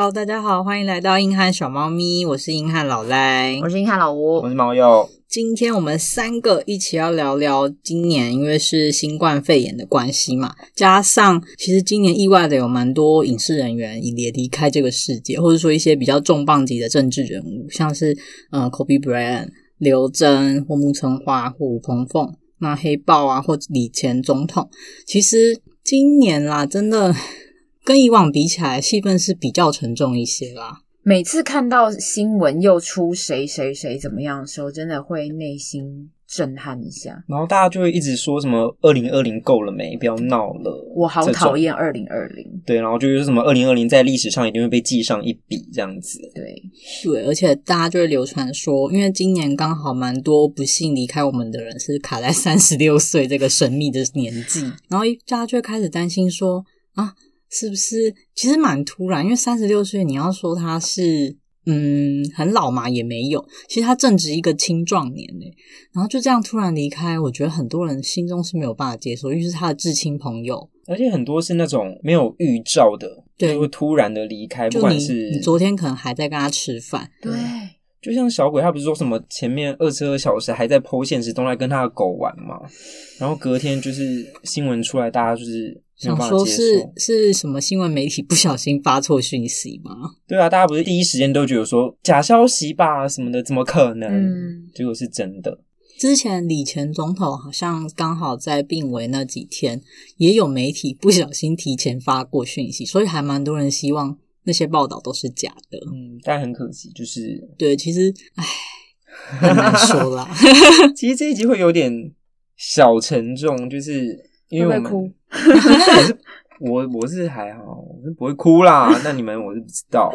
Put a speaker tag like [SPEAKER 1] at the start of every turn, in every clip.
[SPEAKER 1] Hello，大家好，欢迎来到硬汉小猫咪，我是硬汉老赖，
[SPEAKER 2] 我是硬汉老吴，
[SPEAKER 3] 我是猫友。
[SPEAKER 1] 今天我们三个一起要聊聊今年，因为是新冠肺炎的关系嘛，加上其实今年意外的有蛮多影视人员也离开这个世界，或者说一些比较重磅级的政治人物，像是呃 Kobe Bryant、刘真或木村花或吴鹏凤，那黑豹啊或李前总统，其实今年啦，真的。跟以往比起来，气氛是比较沉重一些啦。
[SPEAKER 2] 每次看到新闻又出谁谁谁怎么样的时候，真的会内心震撼一下。
[SPEAKER 3] 然后大家就会一直说什么“二零二零够了没？不要闹了。”
[SPEAKER 2] 我好讨厌二零二零。
[SPEAKER 3] 对，然后就是什么“二零二零在历史上一定会被记上一笔”这样子。
[SPEAKER 2] 对
[SPEAKER 1] 对，而且大家就会流传说，因为今年刚好蛮多不幸离开我们的人是卡在三十六岁这个神秘的年纪，然后大家就会开始担心说啊。是不是其实蛮突然？因为三十六岁，你要说他是嗯很老嘛，也没有。其实他正值一个青壮年呢，然后就这样突然离开，我觉得很多人心中是没有办法接受，因为是他的至亲朋友，
[SPEAKER 3] 而且很多是那种没有预兆的，对，会突然的离开。不管是
[SPEAKER 1] 你昨天可能还在跟他吃饭，
[SPEAKER 2] 对，
[SPEAKER 3] 就像小鬼，他不是说什么前面二十二小时还在 po 现实，都在跟他的狗玩嘛，然后隔天就是新闻出来，大家就是。
[SPEAKER 1] 想说是是什么新闻媒体不小心发错讯息吗？
[SPEAKER 3] 对啊，大家不是第一时间都觉得说假消息吧什么的，怎么可能？
[SPEAKER 2] 嗯，
[SPEAKER 3] 结果是真的。
[SPEAKER 1] 之前李前总统好像刚好在病危那几天，也有媒体不小心提前发过讯息，所以还蛮多人希望那些报道都是假的。
[SPEAKER 3] 嗯，但很可惜，就是
[SPEAKER 1] 对，其实唉，很难说啦。
[SPEAKER 3] 其实这一集会有点小沉重，就是。因为我们，
[SPEAKER 2] 哭
[SPEAKER 3] 我是我我是还好，我是不会哭啦。那你们我是不知道，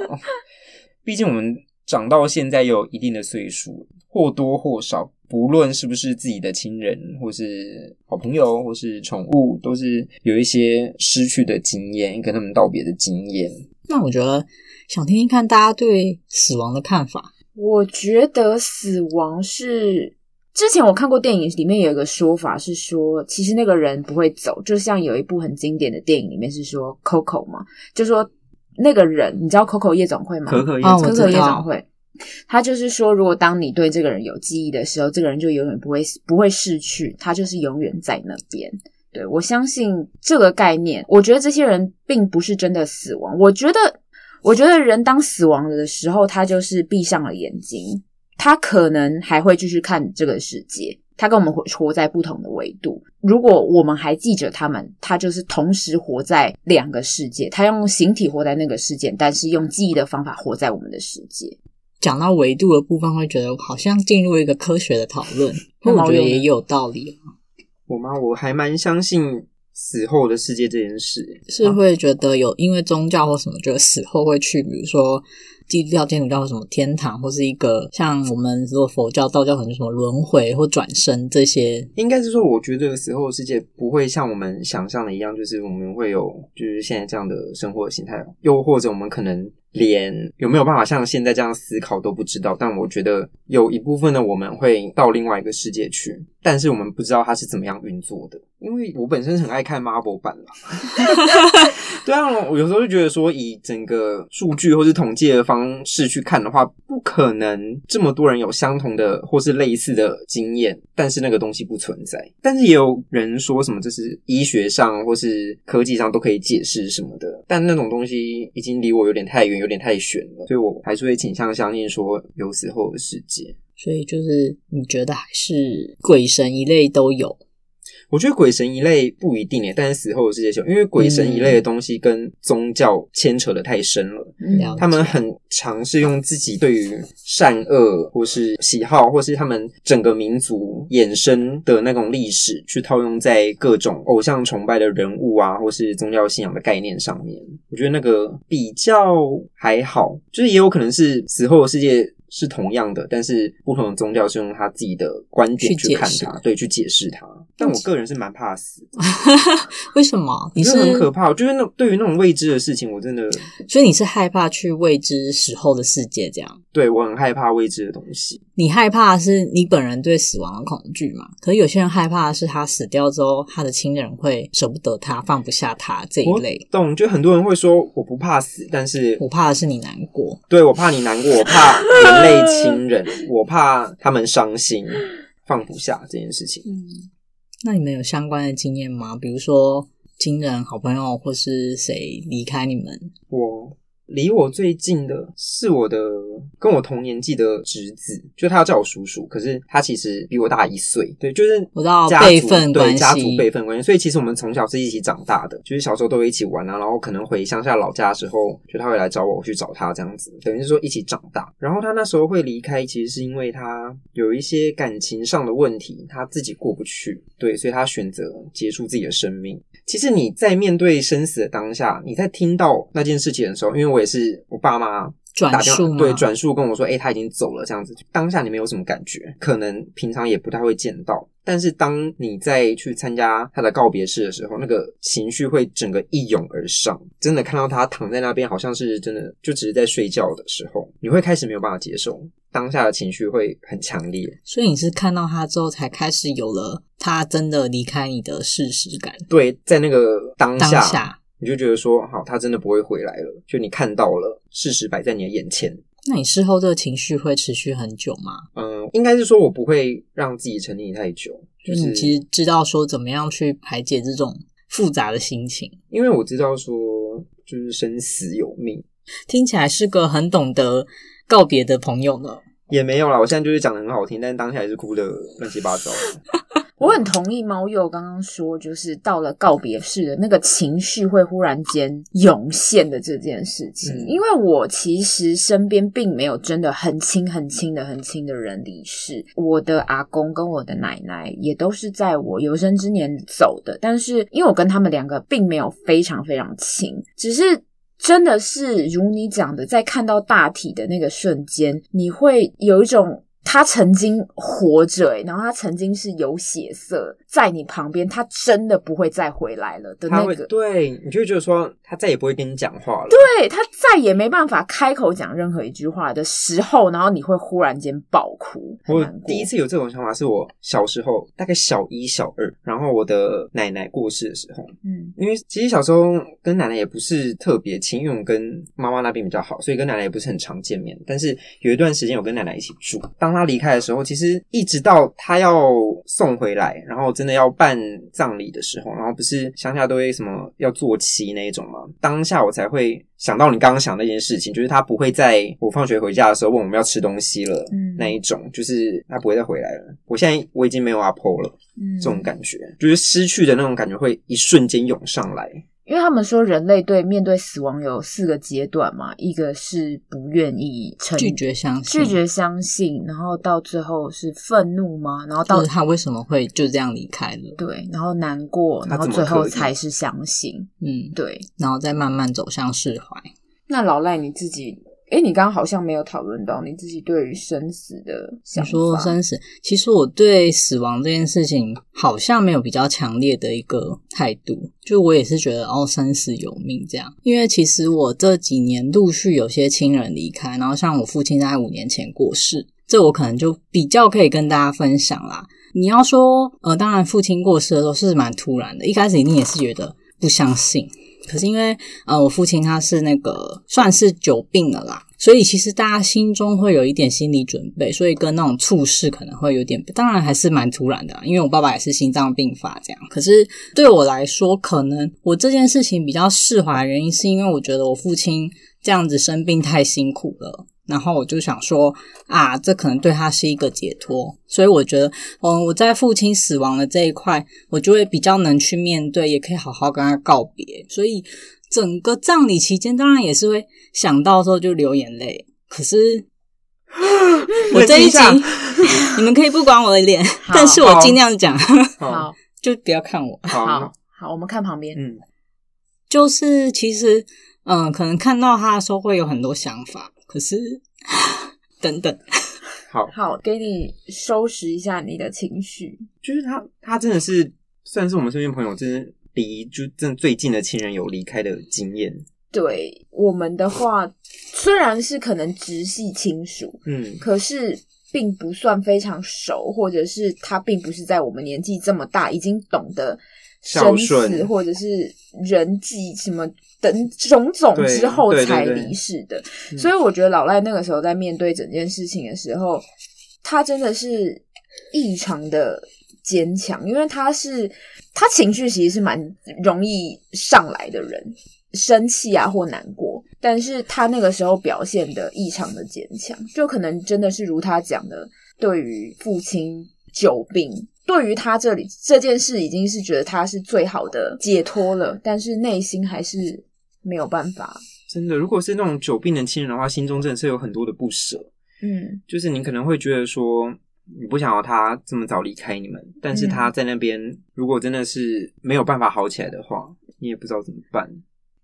[SPEAKER 3] 毕竟我们长到现在有一定的岁数，或多或少，不论是不是自己的亲人，或是好朋友，或是宠物，都是有一些失去的经验，跟他们道别的经验。
[SPEAKER 1] 那我觉得想听听看大家对死亡的看法。
[SPEAKER 2] 我觉得死亡是。之前我看过电影，里面有一个说法是说，其实那个人不会走，就像有一部很经典的电影里面是说 Coco 嘛，就说那个人，你知道 Coco 夜总会吗？
[SPEAKER 3] 可可夜总会，
[SPEAKER 2] 可可夜总会，他就是说，如果当你对这个人有记忆的时候，这个人就永远不会不会逝去，他就是永远在那边。对，我相信这个概念，我觉得这些人并不是真的死亡，我觉得，我觉得人当死亡了的时候，他就是闭上了眼睛。他可能还会继续看这个世界，他跟我们活活在不同的维度。如果我们还记着他们，他就是同时活在两个世界。他用形体活在那个世界，但是用记忆的方法活在我们的世界。
[SPEAKER 1] 讲到维度的部分，会觉得好像进入一个科学的讨论，我觉得也有道理。
[SPEAKER 3] 我吗？我还蛮相信死后的世界这件事，
[SPEAKER 1] 是会觉得有因为宗教或什么，觉得死后会去，比如说。基督教、天主教什么天堂，或是一个像我们如果佛教、道教很多什么轮回或转生这些，
[SPEAKER 3] 应该是说，我觉得死后世界不会像我们想象的一样，就是我们会有就是现在这样的生活形态，又或者我们可能。连有没有办法像现在这样思考都不知道，但我觉得有一部分的我们会到另外一个世界去，但是我们不知道它是怎么样运作的。因为我本身很爱看 Marvel 版啦，对啊，我有时候就觉得说，以整个数据或是统计的方式去看的话，不可能这么多人有相同的或是类似的经验，但是那个东西不存在。但是也有人说什么这是医学上或是科技上都可以解释什么的，但那种东西已经离我有点太远。有点太悬了，所以我还是会倾向相信说有死后的世界。
[SPEAKER 1] 所以就是你觉得还是鬼神一类都有？
[SPEAKER 3] 我觉得鬼神一类不一定诶，但是死后的世界就因为鬼神一类的东西跟宗教牵扯的太深了，
[SPEAKER 1] 嗯、
[SPEAKER 3] 他们很尝试用自己对于善恶或是喜好，或是他们整个民族衍生的那种历史，去套用在各种偶像崇拜的人物啊，或是宗教信仰的概念上面。我觉得那个比较还好，就是也有可能是死后的世界是同样的，但是不同的宗教是用他自己的观点去看它，对，去解释它。但我个人是蛮怕死的。
[SPEAKER 1] 为什么？你是
[SPEAKER 3] 很可怕？我觉得那对于那种未知的事情，我真的……
[SPEAKER 1] 所以你是害怕去未知时候的世界这样？
[SPEAKER 3] 对，我很害怕未知的东西。
[SPEAKER 1] 你害怕的是你本人对死亡的恐惧嘛？可是有些人害怕的是他死掉之后，他的亲人会舍不得他，放不下他这一类。
[SPEAKER 3] 懂？就很多人会说我不怕死，但是
[SPEAKER 1] 我怕的是你难过。
[SPEAKER 3] 对，我怕你难过，我怕人类亲人，我怕他们伤心，放不下这件事情。
[SPEAKER 1] 嗯。那你们有相关的经验吗？比如说亲人、好朋友，或是谁离开你们？
[SPEAKER 3] 我。离我最近的是我的跟我同年纪的侄子，就他要叫我叔叔，可是他其实比我大一岁。对，就是
[SPEAKER 1] 我知道辈分，
[SPEAKER 3] 对，家族辈分关系。所以其实我们从小是一起长大的，就是小时候都会一起玩啊，然后可能回乡下老家的时候，就他会来找我，我去找他这样子，等于是说一起长大。然后他那时候会离开，其实是因为他有一些感情上的问题，他自己过不去，对，所以他选择结束自己的生命。其实你在面对生死的当下，你在听到那件事情的时候，因为我也是我爸妈打电话，对，转述跟我说，哎、欸，他已经走了这样子。当下你没有什么感觉，可能平常也不太会见到，但是当你再去参加他的告别式的时候，那个情绪会整个一涌而上。真的看到他躺在那边，好像是真的就只是在睡觉的时候，你会开始没有办法接受。当下的情绪会很强烈，
[SPEAKER 1] 所以你是看到他之后才开始有了他真的离开你的事实感。
[SPEAKER 3] 对，在那个当下，
[SPEAKER 1] 当下
[SPEAKER 3] 你就觉得说，好，他真的不会回来了。就你看到了事实摆在你的眼前，
[SPEAKER 1] 那你事后这个情绪会持续很久吗？
[SPEAKER 3] 嗯，应该是说我不会让自己沉溺太久。就是
[SPEAKER 1] 你其实知道说怎么样去排解这种复杂的心情，
[SPEAKER 3] 因为我知道说，就是生死有命，
[SPEAKER 1] 听起来是个很懂得告别的朋友呢。
[SPEAKER 3] 也没有啦，我现在就是讲的很好听，但是当下也是哭的乱七八糟。
[SPEAKER 2] 我很同意猫鼬刚刚说，就是到了告别式的那个情绪会忽然间涌现的这件事情。嗯、因为我其实身边并没有真的很亲、很亲的、很亲的人离世，我的阿公跟我的奶奶也都是在我有生之年走的，但是因为我跟他们两个并没有非常非常亲，只是。真的是如你讲的，在看到大体的那个瞬间，你会有一种。他曾经活着，然后他曾经是有血色在你旁边，他真的不会再回来了的那个。
[SPEAKER 3] 对，你就觉得说他再也不会跟你讲话了。
[SPEAKER 2] 对，他再也没办法开口讲任何一句话的时候，然后你会忽然间爆哭。
[SPEAKER 3] 我第一次有这种想法是我小时候，大概小一、小二，然后我的奶奶过世的时候，嗯，因为其实小时候跟奶奶也不是特别亲，因为我跟妈妈那边比较好，所以跟奶奶也不是很常见面。但是有一段时间我跟奶奶一起住，当她离开的时候，其实一直到她要送回来，然后真的要办葬礼的时候，然后不是乡下都会什么要做七那一种吗？当下我才会想到你刚刚想那件事情，就是他不会在我放学回家的时候问我们要吃东西了，嗯，那一种，就是他不会再回来了。我现在我已经没有阿婆了，嗯，这种感觉，就是失去的那种感觉会一瞬间涌上来。
[SPEAKER 2] 因为他们说人类对面对死亡有四个阶段嘛，一个是不愿意承
[SPEAKER 1] 拒绝相信，
[SPEAKER 2] 拒绝相信，然后到最后是愤怒吗？然后到
[SPEAKER 1] 他为什么会就这样离开了？
[SPEAKER 2] 对，然后难过，然后最后才是相信。嗯，对，
[SPEAKER 1] 然后再慢慢走向释怀。
[SPEAKER 2] 那老赖你自己。诶，你刚刚好像没有讨论到你自己对于生死的想法。你说
[SPEAKER 1] 生死，其实我对死亡这件事情好像没有比较强烈的一个态度，就我也是觉得哦，生死有命这样。因为其实我这几年陆续有些亲人离开，然后像我父亲在五年前过世，这我可能就比较可以跟大家分享啦。你要说，呃，当然父亲过世的时候是蛮突然的，一开始一定也是觉得不相信。可是因为呃，我父亲他是那个算是久病了啦，所以其实大家心中会有一点心理准备，所以跟那种猝死可能会有点，当然还是蛮突然的啦。因为我爸爸也是心脏病发这样，可是对我来说，可能我这件事情比较释怀的原因，是因为我觉得我父亲这样子生病太辛苦了。然后我就想说啊，这可能对他是一个解脱，所以我觉得，嗯，我在父亲死亡的这一块，我就会比较能去面对，也可以好好跟他告别。所以整个葬礼期间，当然也是会想到时候就流眼泪。可是 我这一集 你们可以不管我的脸，但是我尽量讲，
[SPEAKER 2] 好，
[SPEAKER 1] 就不要看我。
[SPEAKER 2] 好好，好，我们看旁边，
[SPEAKER 3] 嗯，
[SPEAKER 1] 就是其实，嗯，可能看到他的时候会有很多想法。可是，等等，
[SPEAKER 3] 好，
[SPEAKER 2] 好，给你收拾一下你的情绪。
[SPEAKER 3] 就是他，他真的是算是我们身边朋友，真的离就真的最近的亲人有离开的经验。
[SPEAKER 2] 对我们的话，虽然是可能直系亲属，嗯，可是并不算非常熟，或者是他并不是在我们年纪这么大，已经懂得生死或者是人际什么等种种之后才离世的。所以我觉得老赖那个时候在面对整件事情的时候，他真的是异常的坚强，因为他是他情绪其实是蛮容易上来的人。生气啊，或难过，但是他那个时候表现的异常的坚强，就可能真的是如他讲的，对于父亲久病，对于他这里这件事已经是觉得他是最好的解脱了，但是内心还是没有办法。
[SPEAKER 3] 真的，如果是那种久病的亲人的话，心中真的是有很多的不舍。嗯，就是你可能会觉得说，你不想要他这么早离开你们，但是他在那边，如果真的是没有办法好起来的话，你也不知道怎么办。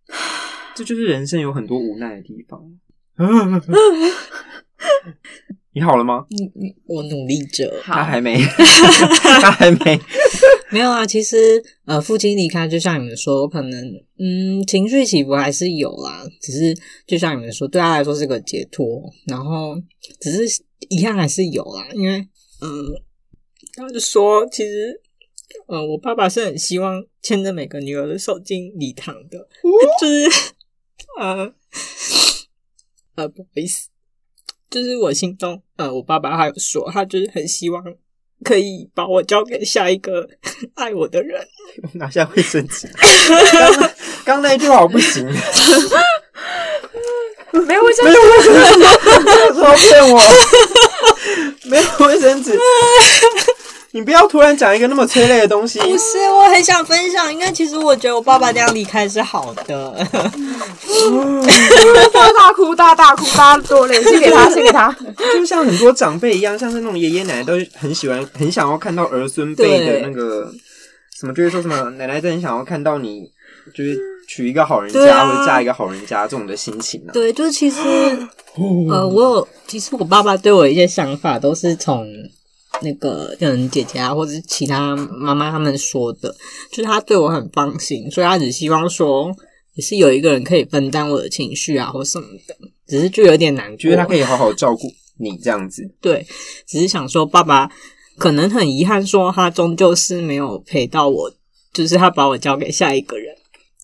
[SPEAKER 3] 这就是人生有很多无奈的地方。你好了吗？
[SPEAKER 1] 你你我努力着，
[SPEAKER 3] 他还没，他还没，
[SPEAKER 1] 没有啊。其实呃，父亲离开，就像你们说，可能嗯，情绪起伏还是有啦。只是就像你们说，对他来说是个解脱，然后只是遗憾还是有啦。因为嗯，他就说，其实。呃，我爸爸是很希望牵着每个女儿的手进礼堂的，哦、就是呃呃，不好意思，就是我心中呃，我爸爸还有说，他就是很希望可以把我交给下一个 爱我的人。
[SPEAKER 3] 拿下卫生纸，刚刚那一句话我不行，没
[SPEAKER 2] 有卫生纸，没有卫生
[SPEAKER 3] 纸，骗我？没有卫生纸。你不要突然讲一个那么催泪的东西。
[SPEAKER 1] 不是，我很想分享，因为其实我觉得我爸爸这样离开是好的。
[SPEAKER 2] 大大哭，大大哭，大多脸，献给他，献给他。
[SPEAKER 3] 就像很多长辈一样，像是那种爷爷奶奶都很喜欢，很想要看到儿孙辈的那个什么，就是说什么奶奶真的很想要看到你，就是娶一个好人家、啊、或者嫁一个好人家这种的心情、啊。
[SPEAKER 1] 对，就是其实 呃，我有，其实我爸爸对我一些想法都是从。那个嗯姐姐啊，或者是其他妈妈他们说的，就是他对我很放心，所以他只希望说，也是有一个人可以分担我的情绪啊，或什么的。只是就有点难过，
[SPEAKER 3] 觉得他可以好好照顾你这样子。
[SPEAKER 1] 对，只是想说，爸爸可能很遗憾，说他终究是没有陪到我，就是他把我交给下一个人，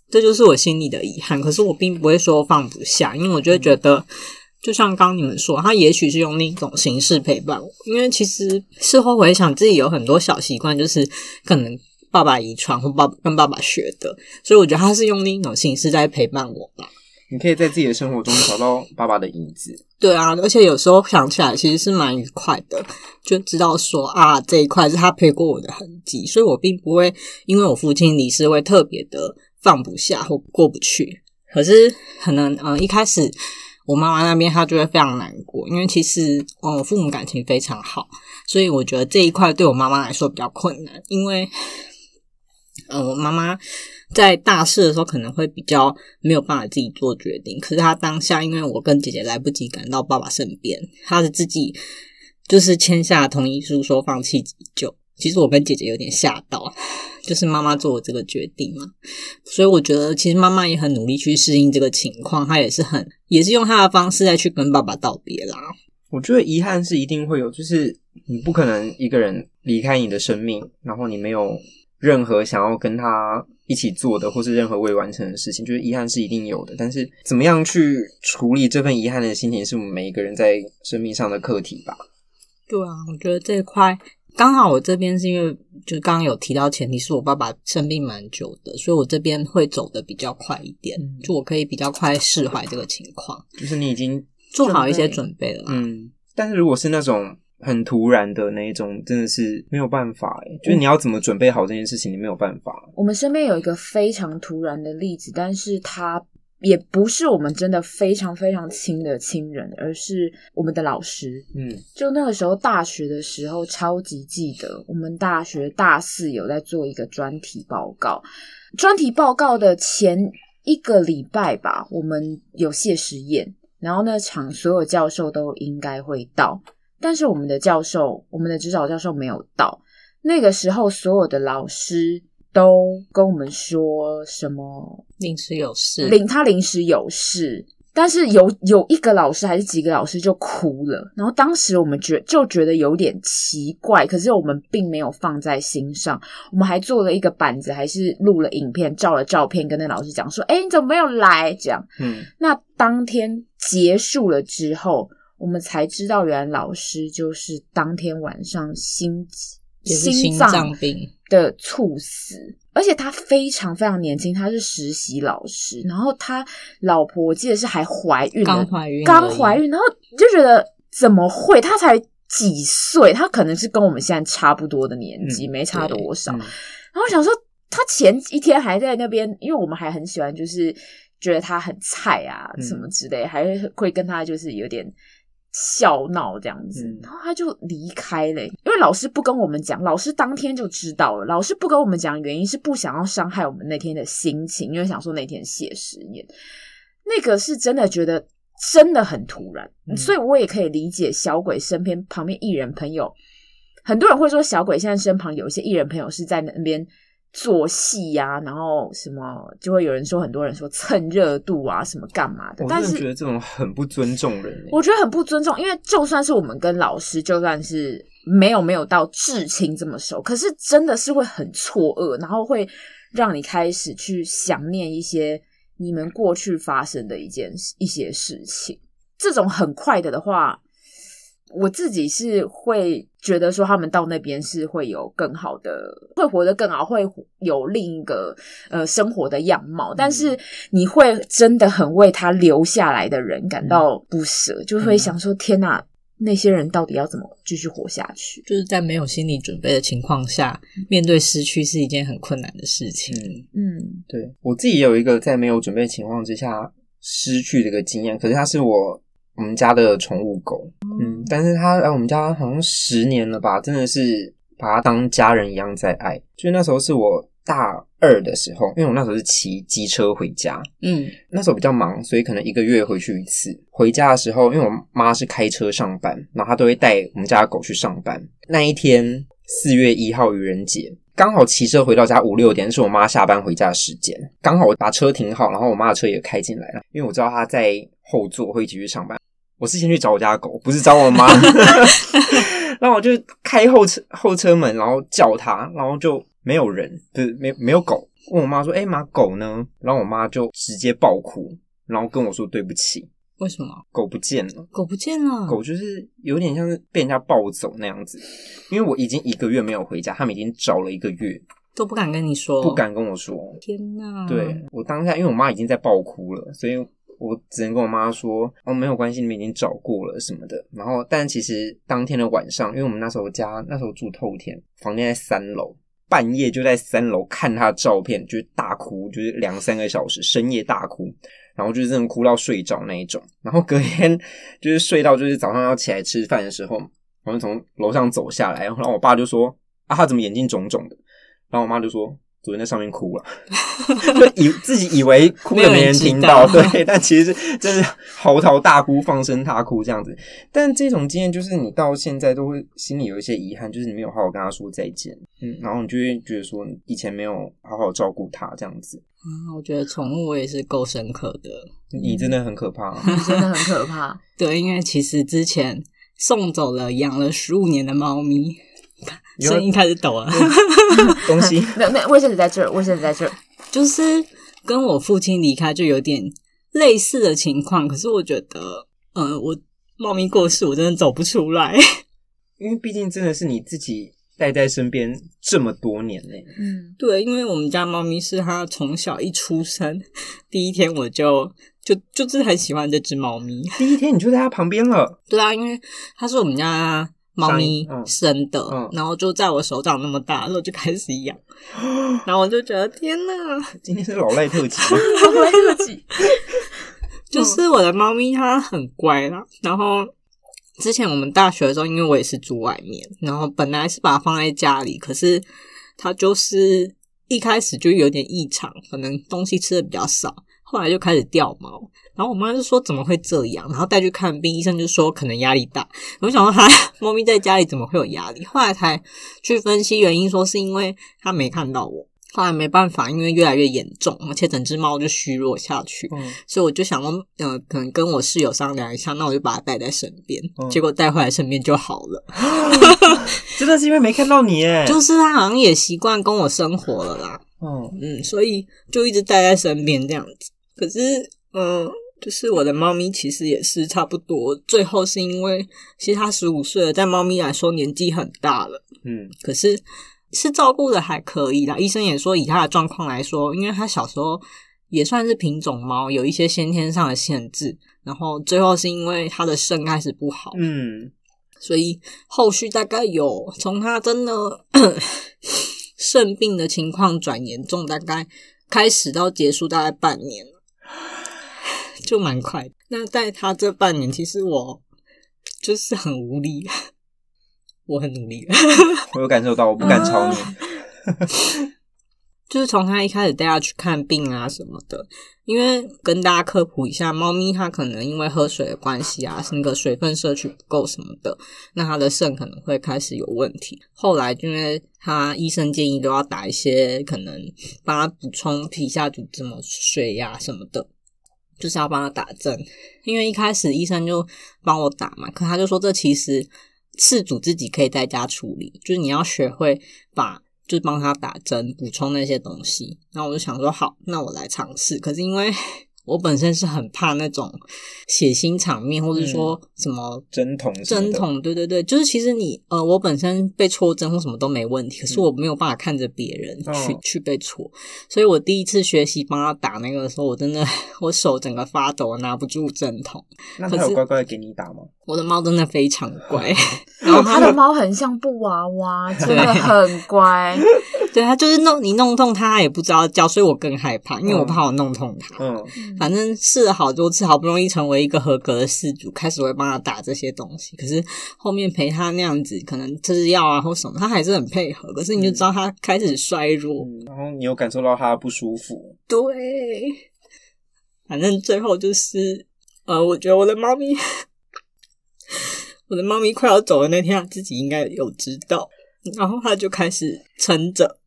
[SPEAKER 1] 这就是我心里的遗憾。可是我并不会说放不下，因为我就会觉得。就像刚刚你们说，他也许是用另一种形式陪伴我，因为其实事后回想，自己有很多小习惯，就是可能爸爸遗传或爸跟爸爸学的，所以我觉得他是用另一种形式在陪伴我吧。
[SPEAKER 3] 你可以在自己的生活中找到爸爸的影子。
[SPEAKER 1] 对啊，而且有时候想起来其实是蛮愉快的，就知道说啊，这一块是他陪过我的痕迹，所以我并不会因为我父亲离世会特别的放不下或过不去。可是可能嗯，一开始。我妈妈那边，她就会非常难过，因为其实，嗯，我父母感情非常好，所以我觉得这一块对我妈妈来说比较困难，因为，嗯，我妈妈在大事的时候可能会比较没有办法自己做决定，可是她当下，因为我跟姐姐来不及赶到爸爸身边，她是自己就是签下同意书说放弃急救。其实我跟姐姐有点吓到，就是妈妈做我这个决定嘛，所以我觉得其实妈妈也很努力去适应这个情况，她也是很也是用她的方式再去跟爸爸道别啦。
[SPEAKER 3] 我觉得遗憾是一定会有，就是你不可能一个人离开你的生命，然后你没有任何想要跟他一起做的，或是任何未完成的事情，就是遗憾是一定有的。但是怎么样去处理这份遗憾的心情，是我们每一个人在生命上的课题吧。
[SPEAKER 1] 对啊，我觉得这一块。刚好我这边是因为，就刚刚有提到，前提是我爸爸生病蛮久的，所以我这边会走的比较快一点，嗯、就我可以比较快释怀这个情况。
[SPEAKER 3] 就是你已经
[SPEAKER 1] 做好一些准备了，
[SPEAKER 3] 嗯。但是如果是那种很突然的那一种，真的是没有办法诶，就是你要怎么准备好这件事情，你没有办法。
[SPEAKER 2] 我们身边有一个非常突然的例子，但是他。也不是我们真的非常非常亲的亲人，而是我们的老师。嗯，就那个时候大学的时候，超级记得我们大学大四有在做一个专题报告。专题报告的前一个礼拜吧，我们有谢师宴，然后那场所有教授都应该会到。但是我们的教授，我们的指导教授没有到。那个时候，所有的老师都跟我们说什么
[SPEAKER 1] 临时有事，
[SPEAKER 2] 临他临时有事。但是有有一个老师还是几个老师就哭了，然后当时我们觉就觉得有点奇怪，可是我们并没有放在心上，我们还做了一个板子，还是录了影片，照了照片，跟那老师讲说：“哎，你怎么没有来？”这样，
[SPEAKER 3] 嗯，
[SPEAKER 2] 那当天结束了之后，我们才知道，原来老师就是当天晚上心
[SPEAKER 1] 心脏病
[SPEAKER 2] 的猝死。而且他非常非常年轻，他是实习老师，然后他老婆我记得是还怀孕，
[SPEAKER 1] 刚怀孕，
[SPEAKER 2] 刚怀孕，然后你就觉得怎么会？他才几岁？他可能是跟我们现在差不多的年纪，嗯、没差多少。嗯、然后我想说，他前一天还在那边，因为我们还很喜欢，就是觉得他很菜啊什么之类，嗯、还会跟他就是有点。笑闹这样子，然后他就离开了，因为老师不跟我们讲，老师当天就知道了。老师不跟我们讲，原因是不想要伤害我们那天的心情，因为想说那天谢师宴，那个是真的觉得真的很突然，嗯、所以我也可以理解小鬼身边旁边艺人朋友，很多人会说小鬼现在身旁有一些艺人朋友是在那边。做戏呀、啊，然后什么就会有人说，很多人说蹭热度啊，什么干嘛的。但是
[SPEAKER 3] 我觉得这种很不尊重人。
[SPEAKER 2] 我觉得很不尊重，因为就算是我们跟老师，就算是没有没有到至亲这么熟，可是真的是会很错愕，然后会让你开始去想念一些你们过去发生的一件一些事情。这种很快的的话。我自己是会觉得说，他们到那边是会有更好的，会活得更好，会有另一个呃生活的样貌。但是你会真的很为他留下来的人感到不舍，就会想说：天哪，那些人到底要怎么继续活下去？
[SPEAKER 1] 就是在没有心理准备的情况下，面对失去是一件很困难的事情。
[SPEAKER 2] 嗯，
[SPEAKER 3] 对，我自己也有一个在没有准备的情况之下失去这个经验，可是他是我。我们家的宠物狗，嗯，但是它来我们家好像十年了吧，真的是把它当家人一样在爱。就那时候是我大二的时候，因为我那时候是骑机车回家，
[SPEAKER 1] 嗯，
[SPEAKER 3] 那时候比较忙，所以可能一个月回去一次。回家的时候，因为我妈是开车上班，然后她都会带我们家的狗去上班。那一天四月一号愚人节，刚好骑车回到家五六点，是我妈下班回家的时间，刚好我把车停好，然后我妈的车也开进来了，因为我知道她在后座会一起去上班。我是先去找我家的狗，不是找我妈。然后我就开后车后车门，然后叫它，然后就没有人，就是没没有狗。问我妈说：“哎妈，狗呢？”然后我妈就直接爆哭，然后跟我说：“对不起。”
[SPEAKER 1] 为什么？
[SPEAKER 3] 狗不见了。
[SPEAKER 1] 狗不见了。
[SPEAKER 3] 狗就是有点像是被人家抱走那样子。因为我已经一个月没有回家，他们已经找了一个月，
[SPEAKER 1] 都不敢跟你说，
[SPEAKER 3] 不敢跟我说。
[SPEAKER 1] 天哪！
[SPEAKER 3] 对，我当下，因为我妈已经在爆哭了，所以。我只能跟我妈说，哦，没有关系，你们已经找过了什么的。然后，但其实当天的晚上，因为我们那时候家那时候住透天，房间在三楼，半夜就在三楼看他的照片，就是大哭，就是两三个小时，深夜大哭，然后就是真的哭到睡着那一种。然后隔天 就是睡到就是早上要起来吃饭的时候，我们从楼上走下来，然后我爸就说：“啊，他怎么眼睛肿肿的？”然后我妈就说。昨天在上面哭了，就以自己以为哭了没人听到，对，但其实是真是嚎啕大哭、放声大哭这样子。但这种经验就是你到现在都会心里有一些遗憾，就是你没有好好跟他说再见，嗯，然后你就会觉得说以前没有好好照顾他这样子。
[SPEAKER 1] 啊，我觉得宠物我也是够深刻的，
[SPEAKER 3] 你真的很可怕，
[SPEAKER 2] 你真的很可怕。
[SPEAKER 1] 对，因为其实之前送走了养了十五年的猫咪。声音开始抖了，
[SPEAKER 3] 东西
[SPEAKER 2] 没有没有，卫生纸在这儿，卫生纸在这儿。
[SPEAKER 1] 就是跟我父亲离开就有点类似的情况，可是我觉得，呃，我猫咪过世，我真的走不出来，
[SPEAKER 3] 因为毕竟真的是你自己带在身边这么多年嘞。
[SPEAKER 1] 嗯，对，因为我们家猫咪是它从小一出生第一天我就就就是很喜欢这只猫咪，
[SPEAKER 3] 第一天你就在它旁边了。
[SPEAKER 1] 对啊，因为它是我们家。猫咪生的，嗯嗯、然后就在我手掌那么大，然后就开始养，然后我就觉得天哪，
[SPEAKER 3] 今天是老赖特辑，
[SPEAKER 2] 老赖特辑，
[SPEAKER 1] 就是我的猫咪它很乖啦。然后之前我们大学的时候，因为我也是住外面，然后本来是把它放在家里，可是它就是一开始就有点异常，可能东西吃的比较少。后来就开始掉毛，然后我妈就说怎么会这样，然后带去看病，医生就说可能压力大。我想说他 猫咪在家里怎么会有压力？后来才去分析原因，说是因为他没看到我。后来没办法，因为越来越严重，而且整只猫就虚弱下去，嗯、所以我就想说，呃，可能跟我室友商量一下，那我就把它带在身边。嗯、结果带回来身边就好了，
[SPEAKER 3] 真的是因为没看到你耶，
[SPEAKER 1] 就是它好像也习惯跟我生活了啦。嗯嗯，所以就一直带在身边这样子。可是，嗯、呃，就是我的猫咪其实也是差不多，最后是因为其实它十五岁了，在猫咪来说年纪很大了。嗯，可是。是照顾的还可以啦，医生也说以它的状况来说，因为它小时候也算是品种猫，有一些先天上的限制，然后最后是因为它的肾开始不好，嗯，所以后续大概有从他真的 肾病的情况转严重，大概开始到结束大概半年，就蛮快的。那在他这半年，其实我就是很无力。我很努力，
[SPEAKER 3] 我有感受到，我不敢吵你。
[SPEAKER 1] 就是从他一开始带他去看病啊什么的，因为跟大家科普一下，猫咪它可能因为喝水的关系啊，那个水分摄取不够什么的，那它的肾可能会开始有问题。后来因为他医生建议都要打一些可能帮他补充皮下组织么水呀、啊、什么的，就是要帮他打针。因为一开始医生就帮我打嘛，可他就说这其实。饲主自己可以在家处理，就是你要学会把，就是帮他打针、补充那些东西。然后我就想说，好，那我来尝试。可是因为我本身是很怕那种血腥场面，或者说什么
[SPEAKER 3] 针筒、
[SPEAKER 1] 针筒，对对对，就是其实你呃，我本身被戳针或什么都没问题，可是我没有办法看着别人去、嗯、去被戳，所以我第一次学习帮他打那个的时候，我真的我手整个发抖，拿不住针筒。
[SPEAKER 3] 那他有乖乖的给你打吗？
[SPEAKER 1] 我的猫真的非常乖，
[SPEAKER 2] 然后他的猫很像布娃娃，真的很乖。
[SPEAKER 1] 对，他就是弄你弄痛他，他也不知道叫，所以我更害怕，因为我怕我弄痛他。嗯，反正试了好多次，好不容易成为一个合格的饲主，开始会帮他打这些东西。可是后面陪他那样子，可能吃药啊或什么，他还是很配合。可是你就知道他开始衰弱，
[SPEAKER 3] 嗯，然后你有感受到他不舒服。
[SPEAKER 1] 对，反正最后就是，呃，我觉得我的猫咪，我的猫咪快要走的那天，他自己应该有知道，然后他就开始撑着。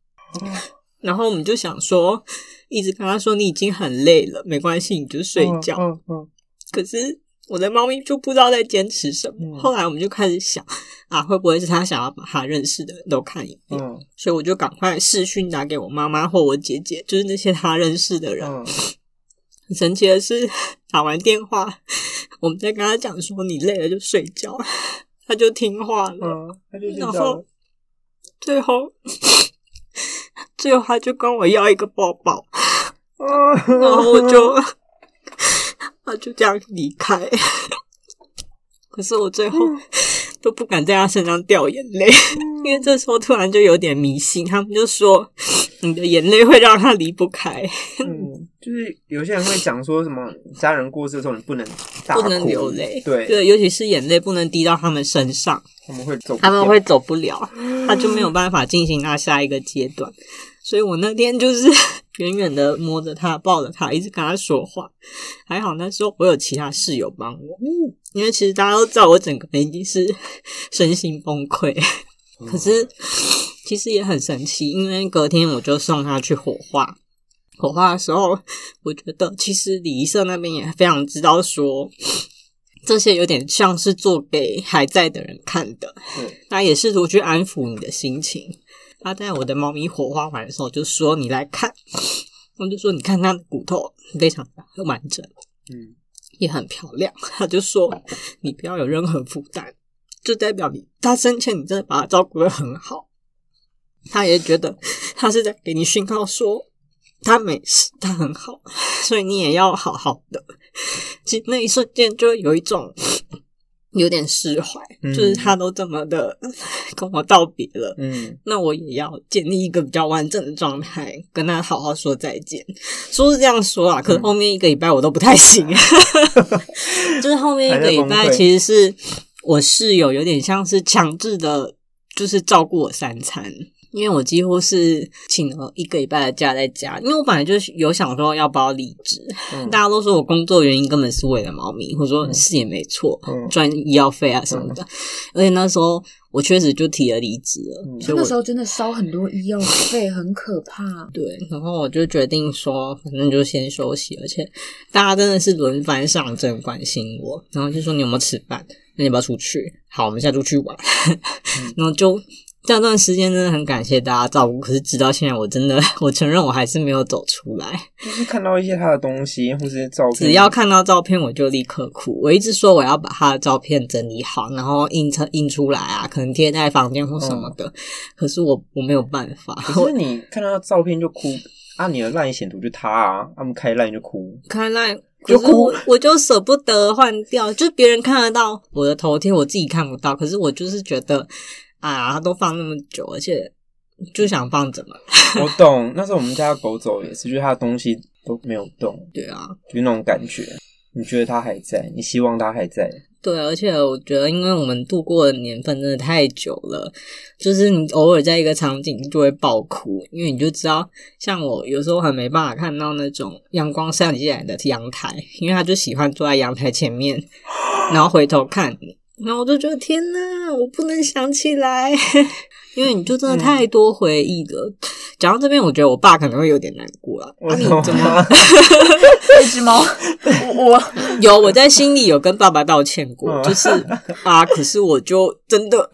[SPEAKER 1] 然后我们就想说，一直跟他说，你已经很累了，没关系，你就睡觉。嗯嗯嗯、可是我的猫咪就不知道在坚持什么。嗯、后来我们就开始想，啊，会不会是他想要把他认识的人都看一遍？嗯、所以我就赶快视讯打给我妈妈或我姐姐，就是那些他认识的人。嗯、很神奇的是，打完电话，我们在跟他讲说，你累了就睡觉，他就听话了。嗯、他就然后最后。最后，他就跟我要一个抱抱，然后我就，他就这样离开。可是我最后都不敢在他身上掉眼泪，因为这时候突然就有点迷信，他们就说你的眼泪会让他离不开。
[SPEAKER 3] 嗯，就是有些人会讲说什么家人过世的时候你不能
[SPEAKER 1] 不能流泪，
[SPEAKER 3] 对
[SPEAKER 1] 对，尤其是眼泪不能滴到他们身上，
[SPEAKER 3] 他们会走，
[SPEAKER 1] 他们会走不了，他就没有办法进行到下一个阶段。所以我那天就是 远远的摸着他，抱着他，一直跟他说话。还好那时候我有其他室友帮我，因为其实大家都知道我整个人已经是 身心崩溃。可是其实也很神奇，因为隔天我就送他去火化。火化的时候，我觉得其实礼仪社那边也非常知道说，这些有点像是做给还在的人看的，他也试图去安抚你的心情。他在我的猫咪火化完的时候就说：“你来看。”我就说：“你看它的骨头非常的完整，嗯，也很漂亮。”他就说：“你不要有任何负担，就代表你他生前你真的把他照顾的很好。”他也觉得 他是在给你讯号说他没事，他很好，所以你也要好好的。其实那一瞬间就有一种。有点释怀，嗯、就是他都这么的 跟我道别了，嗯，那我也要建立一个比较完整的状态，跟他好好说再见。说是这样说啊，可是后面一个礼拜我都不太行，嗯、就是后面一个礼拜其实是我室友有点像是强制的，就是照顾我三餐，因为我几乎是请了一个礼拜的假在家，因为我本来就有想说要不要离职。嗯、大家都说我工作原因根本是为了猫咪，或者说是也没错，嗯、赚医药费啊什么的。嗯、而且那时候我确实就提了离职了，
[SPEAKER 2] 嗯、所以那时候真的烧很多医药费，很可怕。
[SPEAKER 1] 对，然后我就决定说，反正就先休息。而且大家真的是轮番上阵关心我，然后就说你有没有吃饭？那你要不要出去？好，我们现在出去玩。嗯、然后就。这段时间真的很感谢大家照顾，可是直到现在，我真的我承认我还是没有走出来。
[SPEAKER 3] 就是看到一些他的东西或是照片，
[SPEAKER 1] 只要看到照片我就立刻哭。我一直说我要把他的照片整理好，然后印成印出来啊，可能贴在房间或什么的。嗯、可是我我没有办法。
[SPEAKER 3] 可是你看到他照片就哭啊？你的 LINE 显图就他啊？他们开 LINE 就哭，
[SPEAKER 1] 开 LINE 就哭，我就舍不得换掉。就是别人看得到我的头贴，我自己看不到。可是我就是觉得。啊，他都放那么久，而且就想放怎么？
[SPEAKER 3] 我 懂，那时候我们家的狗走也是，就是它的东西都没有动。
[SPEAKER 1] 对啊，
[SPEAKER 3] 就那种感觉。你觉得他还在？你希望他还在？
[SPEAKER 1] 对，而且我觉得，因为我们度过的年份真的太久了，就是你偶尔在一个场景就会爆哭，因为你就知道，像我有时候很没办法看到那种阳光晒进来的阳台，因为他就喜欢坐在阳台前面，然后回头看。然后我就觉得天呐，我不能想起来，因为你就真的太多回忆了。嗯、讲到这边，我觉得我爸可能会有点难过啊。
[SPEAKER 3] 为什么？怎么？
[SPEAKER 2] 一只猫，我我
[SPEAKER 1] 有我在心里有跟爸爸道歉过，就是啊，可是我就真的，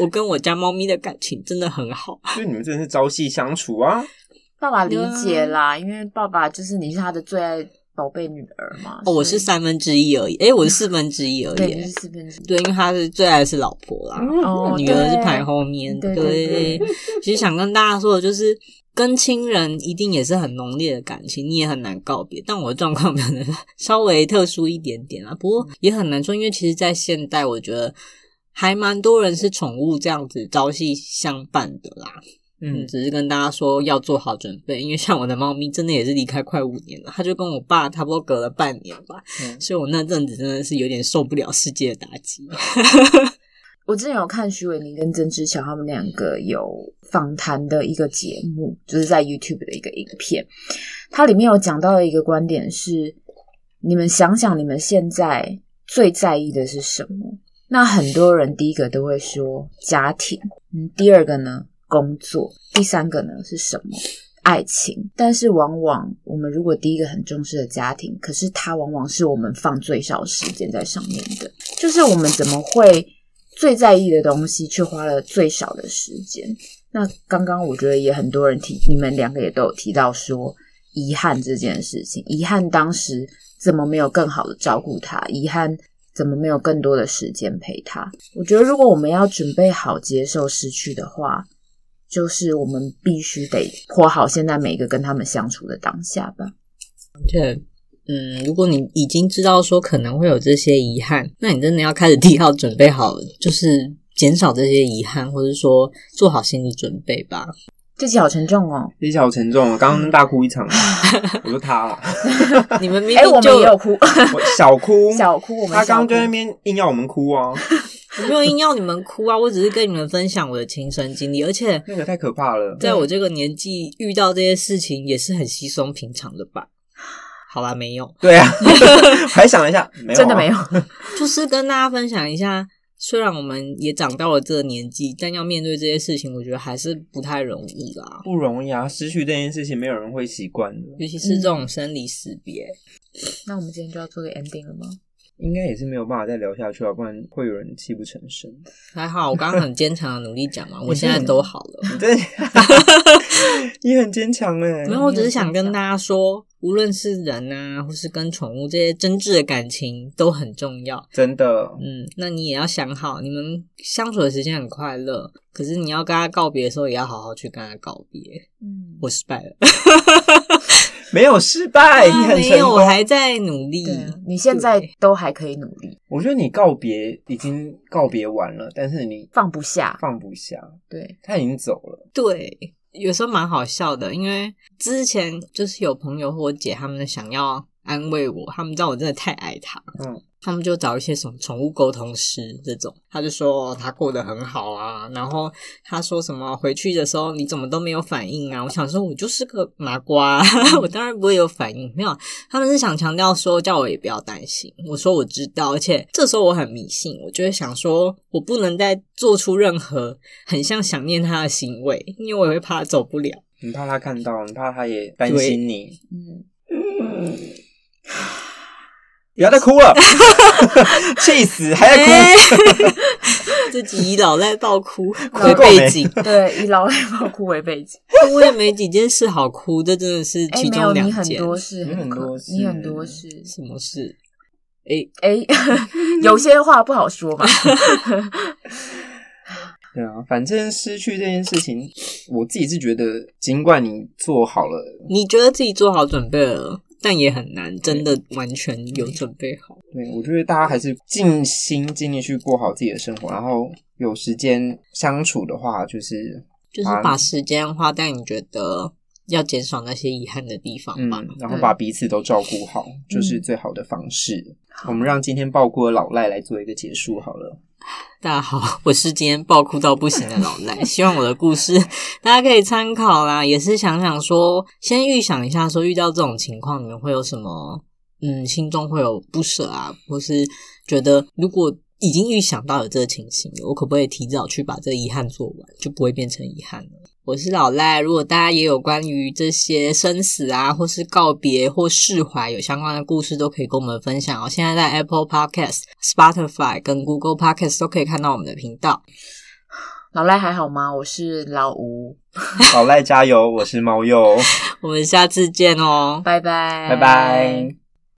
[SPEAKER 1] 我跟我家猫咪的感情真的很好，
[SPEAKER 3] 所以你们真的是朝夕相处啊。
[SPEAKER 2] 爸爸理解啦，因为爸爸就是你是他的最爱。宝贝女儿嘛，
[SPEAKER 1] 哦，我是三分之一而已，哎，我是四分之一而已，
[SPEAKER 2] 对，是四分之一，
[SPEAKER 1] 对，因为他是最爱的是老婆啦，哦，女儿是排后面，对，对，其实想跟大家说的就是，跟亲人一定也是很浓烈的感情，你也很难告别，但我的状况 可能稍微特殊一点点啊，不过也很难说，因为其实，在现代，我觉得还蛮多人是宠物这样子朝夕相伴的啦。嗯，只是跟大家说要做好准备，因为像我的猫咪真的也是离开快五年了，它就跟我爸差不多隔了半年吧，嗯、所以我那阵子真的是有点受不了世界的打击。
[SPEAKER 2] 我之前有看徐伟宁跟曾之乔他们两个有访谈的一个节目，就是在 YouTube 的一个影片，它里面有讲到的一个观点是：你们想想，你们现在最在意的是什么？那很多人第一个都会说家庭，嗯，第二个呢？工作，第三个呢是什么？爱情。但是往往我们如果第一个很重视的家庭，可是它往往是我们放最少时间在上面的。就是我们怎么会最在意的东西，却花了最少的时间？那刚刚我觉得也很多人提，你们两个也都有提到说遗憾这件事情，遗憾当时怎么没有更好的照顾他，遗憾怎么没有更多的时间陪他。我觉得如果我们要准备好接受失去的话，就是我们必须得活好现在每个跟他们相处的当下吧。
[SPEAKER 1] 对，嗯，如果你已经知道说可能会有这些遗憾，那你真的要开始提好准备好，就是减少这些遗憾，或者说做好心理准备吧。
[SPEAKER 2] 这期好沉重哦，
[SPEAKER 3] 这期好沉重哦，刚刚大哭一场，我就塌了。
[SPEAKER 1] 你们 明明就、欸、
[SPEAKER 2] 我们也有哭，
[SPEAKER 3] 小哭
[SPEAKER 2] 小哭，我们
[SPEAKER 3] 他刚刚在那边硬要我们哭啊。
[SPEAKER 1] 我没有硬要你们哭啊，我只是跟你们分享我的亲身经历，而且
[SPEAKER 3] 那个太可怕了。
[SPEAKER 1] 在我这个年纪遇到这些事情也是很稀松平常的吧？好啦，没有。
[SPEAKER 3] 对啊，还想一下，没有啊、
[SPEAKER 2] 真的没有。
[SPEAKER 1] 就是跟大家分享一下，虽然我们也长到了这个年纪，但要面对这些事情，我觉得还是不太容易啦。
[SPEAKER 3] 不容易啊，失去这件事情，没有人会习惯的，
[SPEAKER 1] 尤其是这种生离死别。
[SPEAKER 2] 嗯、那我们今天就要做个 ending 了吗？
[SPEAKER 3] 应该也是没有办法再聊下去了，不然会有人泣不成声。
[SPEAKER 1] 还好，我刚刚很坚强的努力讲嘛，我现在都好了。
[SPEAKER 3] 对，你很坚强哎。
[SPEAKER 1] 没有，我只是想跟大家说，无论是人啊，或是跟宠物这些真挚的感情都很重要。
[SPEAKER 3] 真的，
[SPEAKER 1] 嗯，那你也要想好，你们相处的时间很快乐，可是你要跟他告别的时候，也要好好去跟他告别。嗯，我失败了。
[SPEAKER 3] 没有失败，你很成功。没有，
[SPEAKER 1] 我还在努力。
[SPEAKER 2] 你现在都还可以努力。
[SPEAKER 3] 我觉得你告别已经告别完了，但是你
[SPEAKER 2] 放不下，
[SPEAKER 3] 放不下。
[SPEAKER 2] 对，
[SPEAKER 3] 他已经走了。
[SPEAKER 1] 对，有时候蛮好笑的，因为之前就是有朋友或我姐他们想要安慰我，他们知道我真的太爱他。嗯，他们就找一些什么宠物沟通师这种，他就说他过得很好啊，然后他说什么回去的时候你怎么都没有反应啊？我想说，我就是个麻瓜，我当然不会有反应。没有，他们是想强调说叫我也不要担心。我说我知道，而且这时候我很迷信，我就会想说我不能再做出任何很像想念他的行为，因为我也会怕他走不了。
[SPEAKER 3] 你怕他看到，你怕他也担心你。嗯嗯。不要再哭了，气死还在哭，欸、
[SPEAKER 1] 自己以老赖爆哭 为背景，
[SPEAKER 2] 对，以老赖爆哭为背景。
[SPEAKER 1] 我也没几件事好哭，这真的是其中两件。
[SPEAKER 2] 欸、你很多事，
[SPEAKER 3] 你很多事，
[SPEAKER 2] 你很多事，
[SPEAKER 1] 什么事？哎、欸、
[SPEAKER 2] 哎，欸、有些话不好说吧。
[SPEAKER 3] 对啊，反正失去这件事情，我自己是觉得，尽管你做好了，
[SPEAKER 1] 你觉得自己做好准备了。但也很难，真的完全有准备好。
[SPEAKER 3] 对，我觉得大家还是尽心尽力去过好自己的生活，然后有时间相处的话，就是
[SPEAKER 1] 就是把时间花在你觉得要减少那些遗憾的地方吧。
[SPEAKER 3] 嗯，然后把彼此都照顾好，嗯，就是最好的方式。我们让今天爆哭的老赖来做一个结束好了。
[SPEAKER 1] 大家好，我是今天爆哭到不行的老赖，希望我的故事 大家可以参考啦，也是想想说，先预想一下，说遇到这种情况，你们会有什么？嗯，心中会有不舍啊，或是觉得如果已经预想到有这个情形，我可不可以提早去把这个遗憾做完，就不会变成遗憾了？我是老赖，如果大家也有关于这些生死啊，或是告别或释怀有相关的故事，都可以跟我们分享哦。现在在 Apple Podcast、Spotify 跟 Google Podcast 都可以看到我们的频道。
[SPEAKER 2] 老赖还好吗？我是老吴。
[SPEAKER 3] 老赖加油！我是猫鼬。
[SPEAKER 1] 我们下次见哦，
[SPEAKER 2] 拜拜，
[SPEAKER 3] 拜拜。